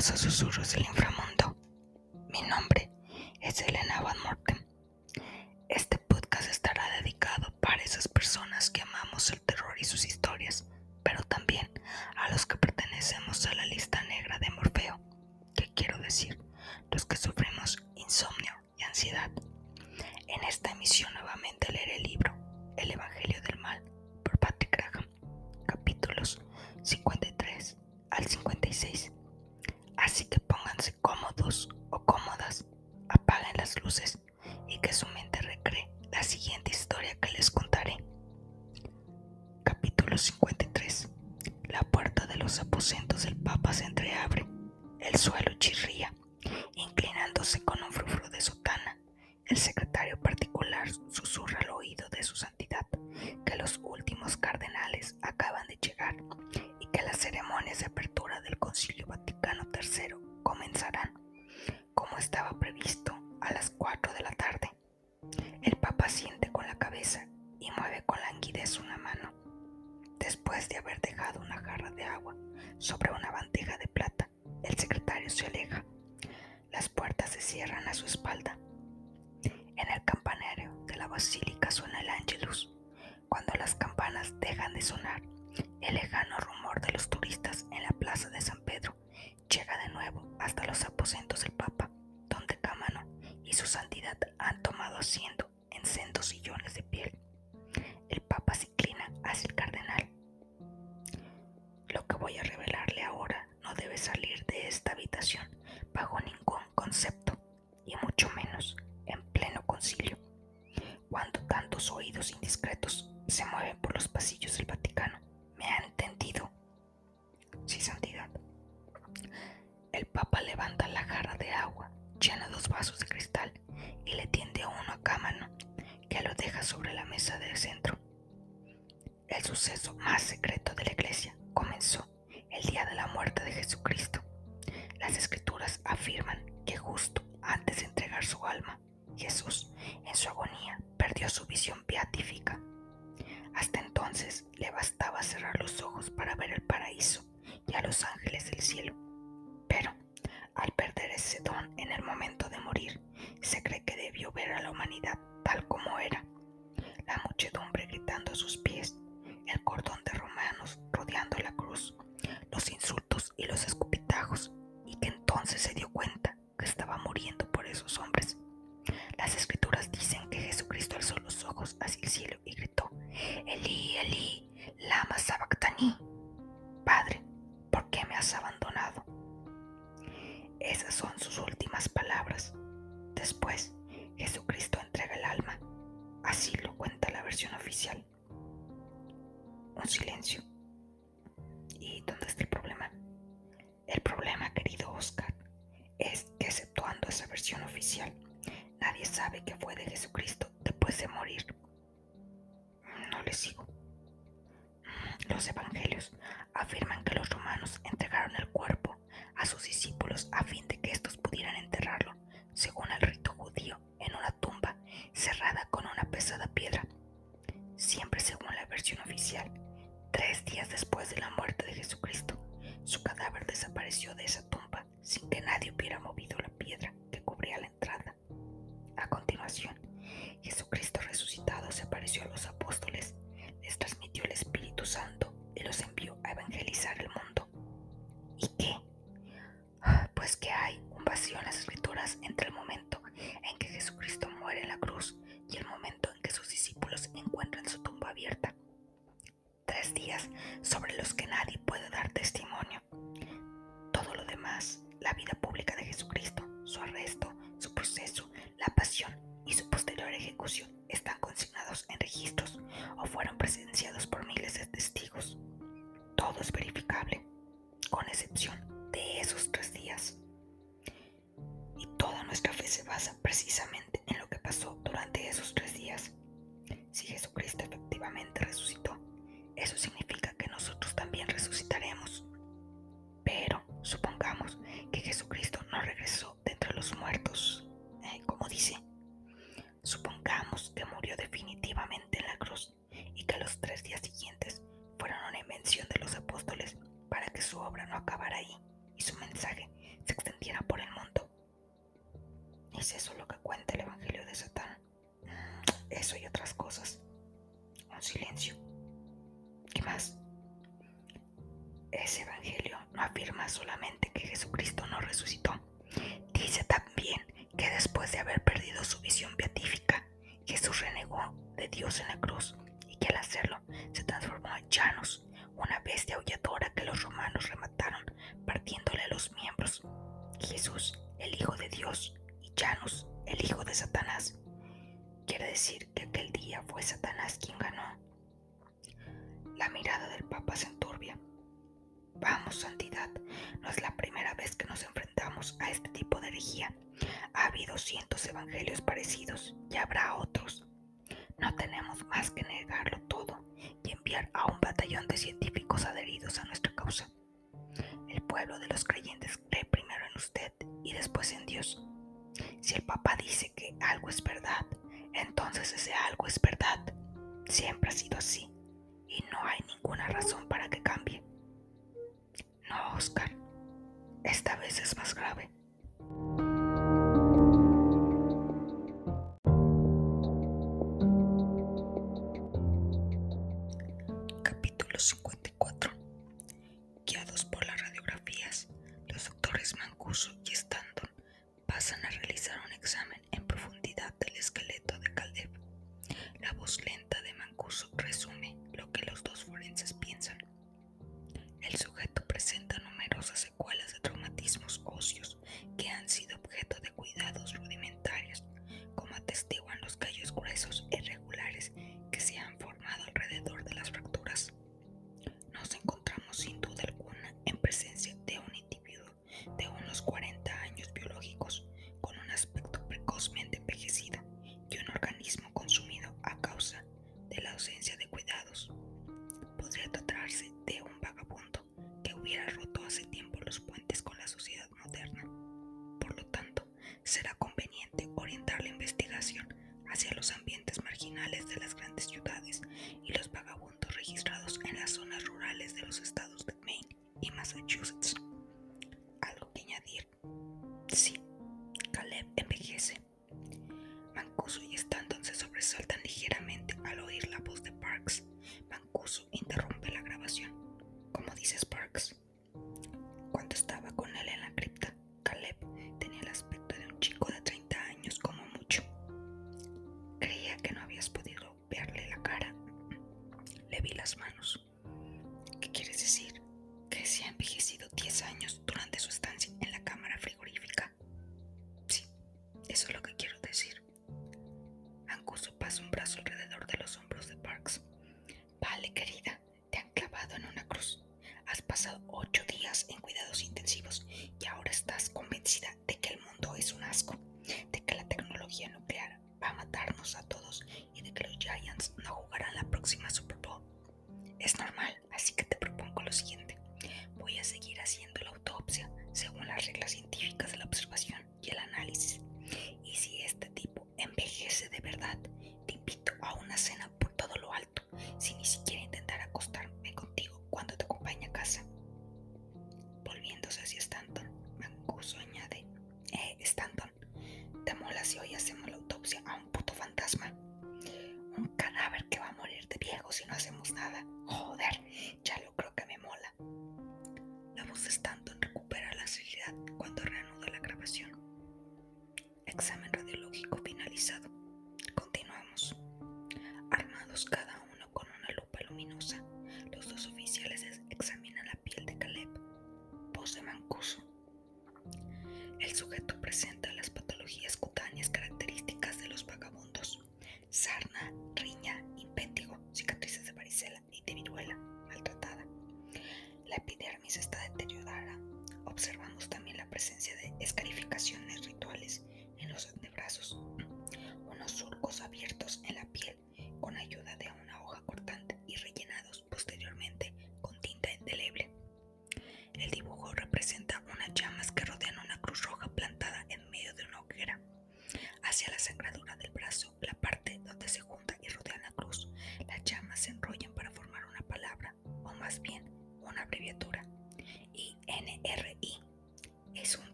Paso susurros del inframundo. Mi nombre es Elena Van oídos indiscretos se mueven por los pasillos del Vaticano. ¿Me ha entendido? Sí, Santidad. El Papa levanta la jarra de agua, llena dos vasos de cristal y le tiende uno a Cámano, que lo deja sobre la mesa del centro. El suceso más secreto de la iglesia comenzó el día de la muerte de Jesucristo. Las escrituras afirman que justo antes de entregar su alma, Jesús, en su agonía, perdió su visión beatífica. Hasta entonces le bastaba cerrar los ojos para ver el paraíso y a los ángeles del cielo. Pero, al perder ese don en el momento de morir, se cree que debió ver a la humanidad tal como era. La muchedumbre gritando a sus pies, el cordón de romanos rodeando la cruz, los insultos y los escudos días después de la muerte de Jesucristo, su cadáver desapareció de esa tumba sin que nadie hubiera movido la piedra que cubría la entrada. A continuación, Jesucristo resucitado se apareció a los apóstoles, les transmitió el Espíritu Santo Jesucristo efectivamente resucitó, eso significa que nosotros también resucitaremos. Y Stanton pasan a realizar un examen en profundidad del esqueleto de Caleb. La voz lenta de Mancuso resume lo que los dos forenses piensan. El sujeto presenta numerosas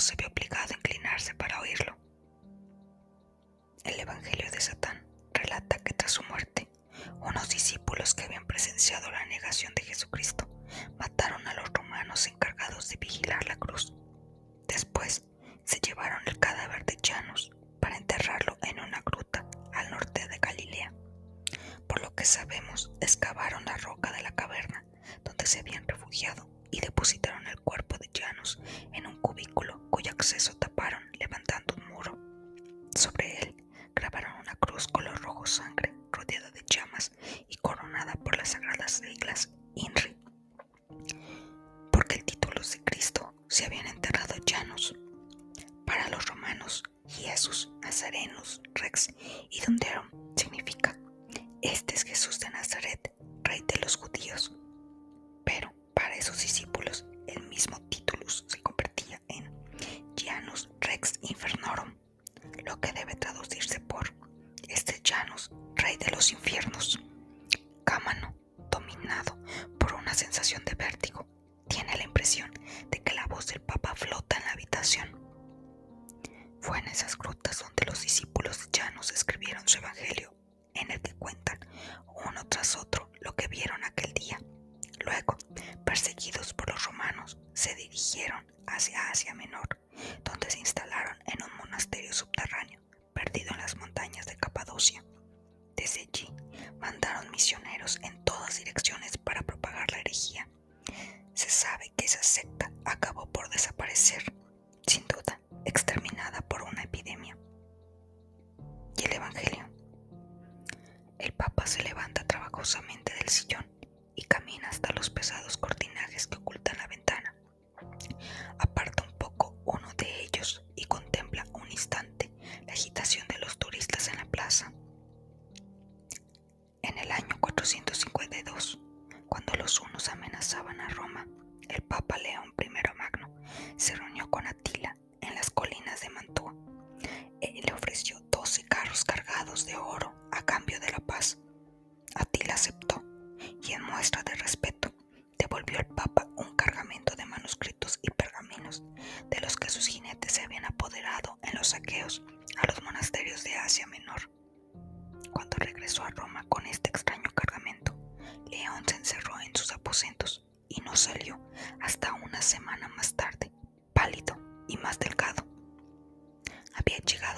c'est bien. judíos, pero para esos discípulos El papá se levanta trabajosamente del sillón y camina hasta los pesados cortinajes que ocultan la ventana.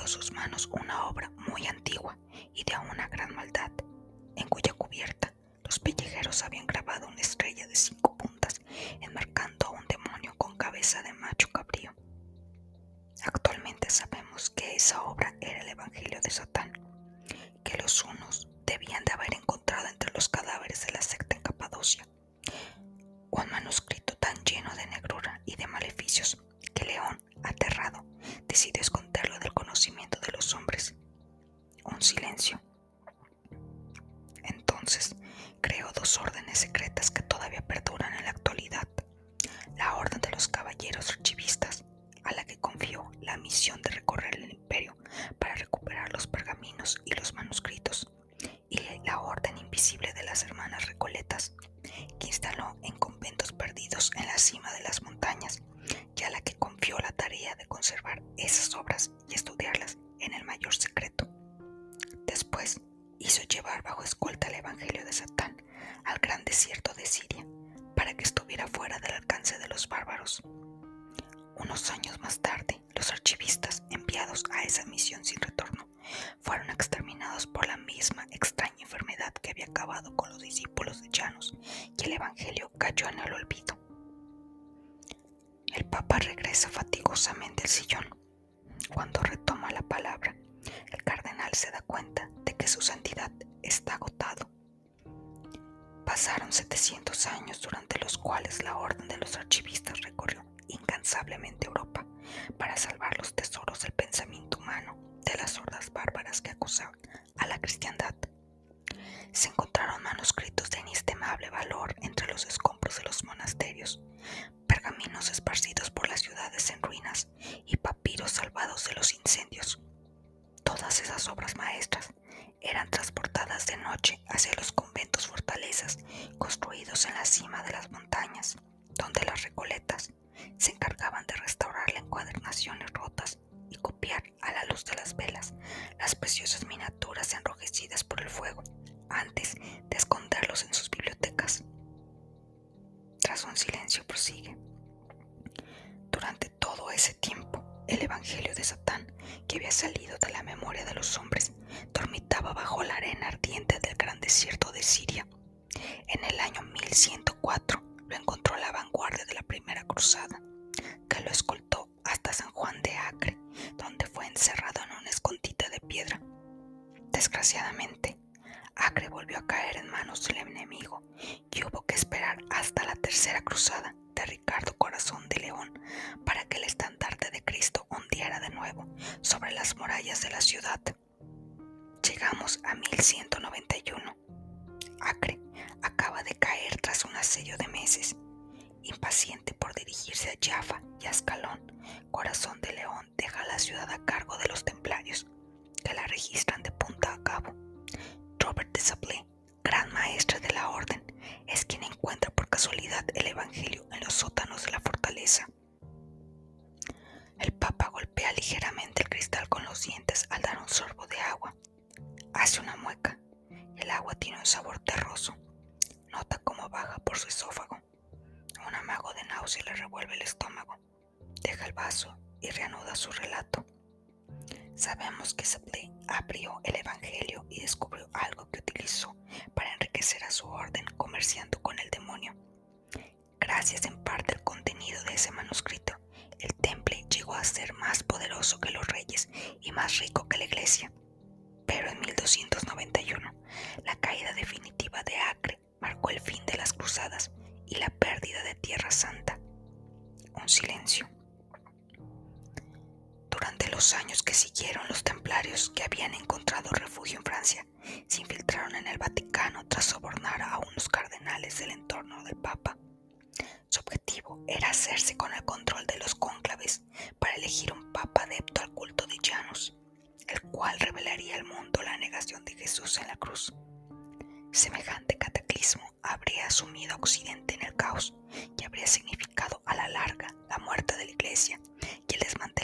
sus manos una obra muy antigua y de una gran maldad, en cuya cubierta los pellejeros habían grabado una estrella de cinco puntas, enmarcando a un demonio con cabeza de macho cabrío. Actualmente sabemos que esa obra era el Evangelio de Satán, que los unos debían de haber encontrado entre los cadáveres de la secta en Capadocia, un manuscrito tan lleno de negrura y de maleficios que León, aterrado, decidió esconder hombres. Un silencio. Entonces, creó dos órdenes secretas que todavía perduran en la actualidad. La Orden de los Caballeros Archivistas, a la que confió la misión de recorrer el imperio para recuperar los pergaminos y los manuscritos, y la Orden Invisible de las Hermanas Recoletas, que instaló en conventos perdidos en la cima de las montañas, y a la que confió la tarea de conservar esas obras y estudiarlas en el mayor secreto. Después hizo llevar bajo escolta el Evangelio de Satán al gran desierto de Siria, para que estuviera fuera del alcance de los bárbaros. Unos años más tarde, los archivistas enviados a esa misión sin retorno fueron exterminados por la misma extraña enfermedad que había acabado con los discípulos de Janus y el Evangelio cayó en el olvido. El Papa regresa fatigosamente al sillón. Cuando retoma la palabra, el cardenal se da cuenta de que su santidad está agotado. Pasaron 700 años durante los cuales la orden de los archivistas recorrió incansablemente Europa para salvar los tesoros del pensamiento humano de las hordas bárbaras que acusaban a la cristiandad. Se encontraron manuscritos de inestimable valor entre los escombros de los del enemigo y hubo que esperar hasta la tercera cruzada de Ricardo Corazón de León para que el estandarte de Cristo hundiera de nuevo sobre las murallas de la ciudad. Llegamos a 1191. Acre acaba de caer tras un asedio de meses. Impaciente por dirigirse a Jaffa y a Ascalón, Corazón de León deja la ciudad a cargo de los templarios, que la registran de punta a cabo. Robert de Sablé, gran maestre de la orden, es quien encuentra por casualidad el Evangelio en los sótanos de la fortaleza. El Papa golpea ligeramente el cristal con los dientes al dar un sorbo de agua. Hace una mueca. El agua tiene un sabor terroso. Nota cómo baja por su esófago. Un amago de náusea le revuelve el estómago. Deja el vaso y reanuda su relato. Sabemos que Sablé abrió el Evangelio y descubrió algo que utilizó para enriquecer a su orden comerciando con el demonio. Gracias en parte al contenido de ese manuscrito, el temple llegó a ser más poderoso que los reyes y más rico que la iglesia. Pero en 1291, la caída definitiva de Acre marcó el fin de las cruzadas y la pérdida de Tierra Santa. Un silencio durante los años que siguieron, los templarios que habían encontrado refugio en Francia se infiltraron en el Vaticano tras sobornar a unos cardenales del entorno del Papa. Su objetivo era hacerse con el control de los cónclaves para elegir un Papa adepto al culto de Janus, el cual revelaría al mundo la negación de Jesús en la cruz. Semejante cataclismo habría sumido a Occidente en el caos y habría significado a la larga la muerte de la Iglesia y el desmantelamiento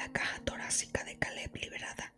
La caja torácica de Caleb liberada.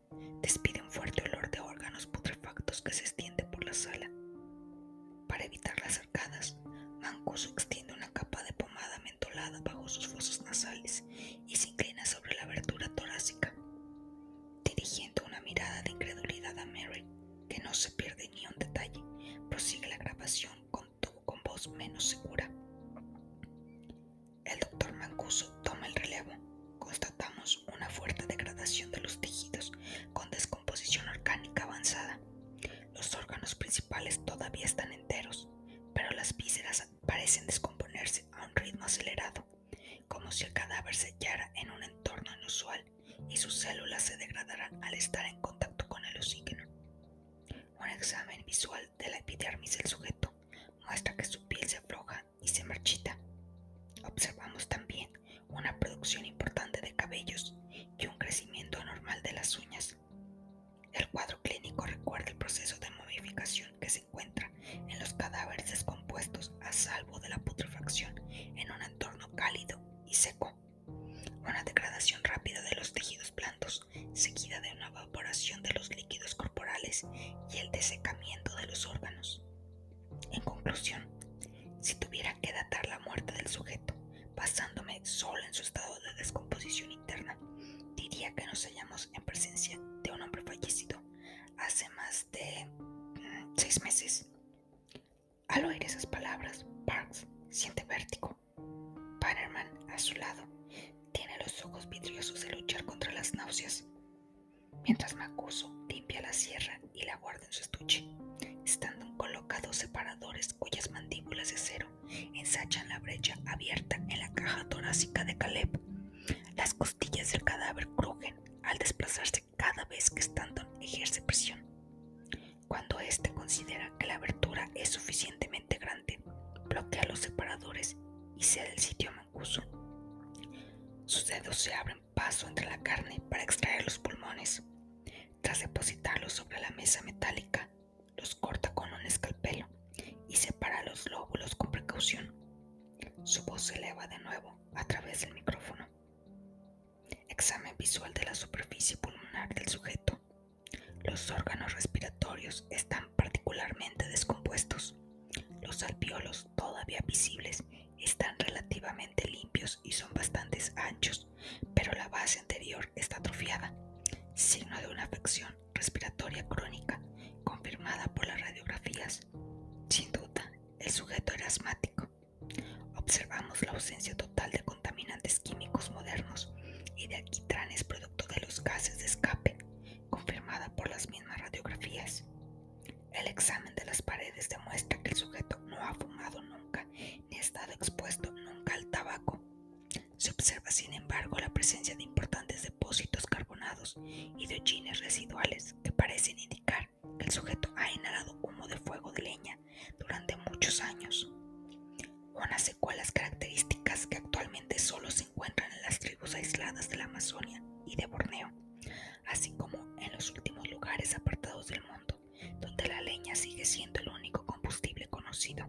meses. Al oír esas palabras, Parks siente vértigo. Bannerman, a su lado, tiene los ojos vidriosos de luchar contra las náuseas. Mientras Macuso limpia la sierra y la guarda en su estuche, están colocados separadores cuyas mandíbulas de acero ensanchan la brecha abierta en la caja torácica de Caleb. Las costillas del cadáver crujen al desplazarse cada vez que Stanton ejerce presión. Cuando éste considera que la abertura es suficientemente grande, bloquea los separadores y cede el sitio mancuso. Sus dedos se abren paso entre la carne para extraer los pulmones. Tras depositarlos sobre la mesa metálica, los corta con un escalpelo y separa los lóbulos con precaución. Su voz se eleva de nuevo a través del micrófono. Examen visual de la superficie pulmonar del sujeto. Los órganos respiratorios están particularmente descompuestos. Los alveolos, todavía visibles, están relativamente limpios y son bastante anchos, pero la base anterior está atrofiada, signo de una afección respiratoria crónica confirmada por las radiografías. Sin duda, el sujeto era asmático. Observamos la ausencia total de contaminantes químicos modernos y de alquitranes producto de los gases de escape, por las mismas radiografías. El examen de las paredes demuestra que el sujeto no ha fumado nunca ni ha estado expuesto nunca al tabaco. Se observa, sin embargo, la presencia de importantes depósitos carbonados y de hollines residuales que parecen indicar que el sujeto ha inhalado humo de fuego de leña durante muchos años. Unas secuelas características que actualmente solo se encuentran en las tribus aisladas de la Amazonia y de Borneo, así como en los últimos lugares apartados del mundo, donde la leña sigue siendo el único combustible conocido.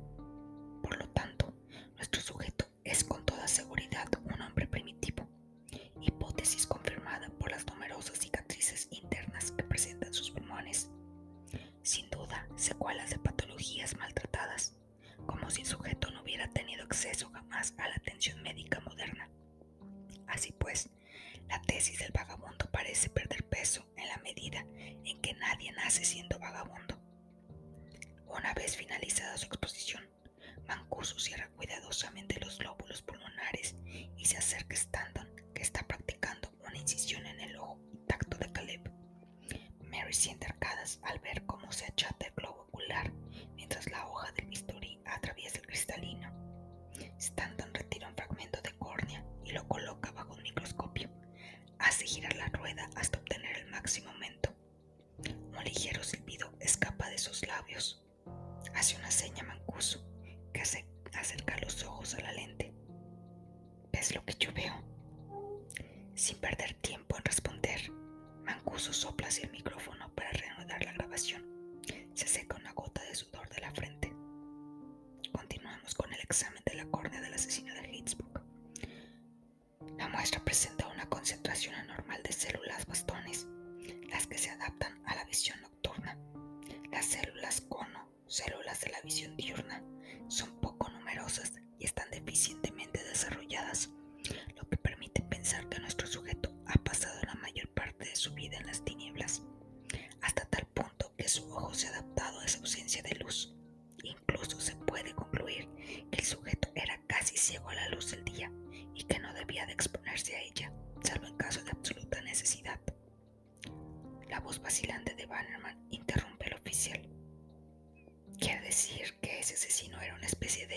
Por lo tanto, nuestro sujeto es con toda seguridad un hombre primitivo, hipótesis ¿Ves lo que yo veo? Sin perder tiempo en responder, Mancuso sopla hacia el micrófono para reanudar la grabación. Se seca una gota de sudor de la frente. Continuamos con el examen de la córnea del asesino de Hitchcock. La muestra presenta una concentración anormal de células bastones, las que se adaptan a la visión nocturna. Las células cono, células de la visión diurna, son pensar que nuestro sujeto ha pasado la mayor parte de su vida en las tinieblas, hasta tal punto que su ojo se ha adaptado a esa ausencia de luz. Incluso se puede concluir que el sujeto era casi ciego a la luz del día y que no debía de exponerse a ella, salvo en caso de absoluta necesidad. La voz vacilante de Bannerman interrumpe al oficial. Quiere decir que ese asesino era una especie de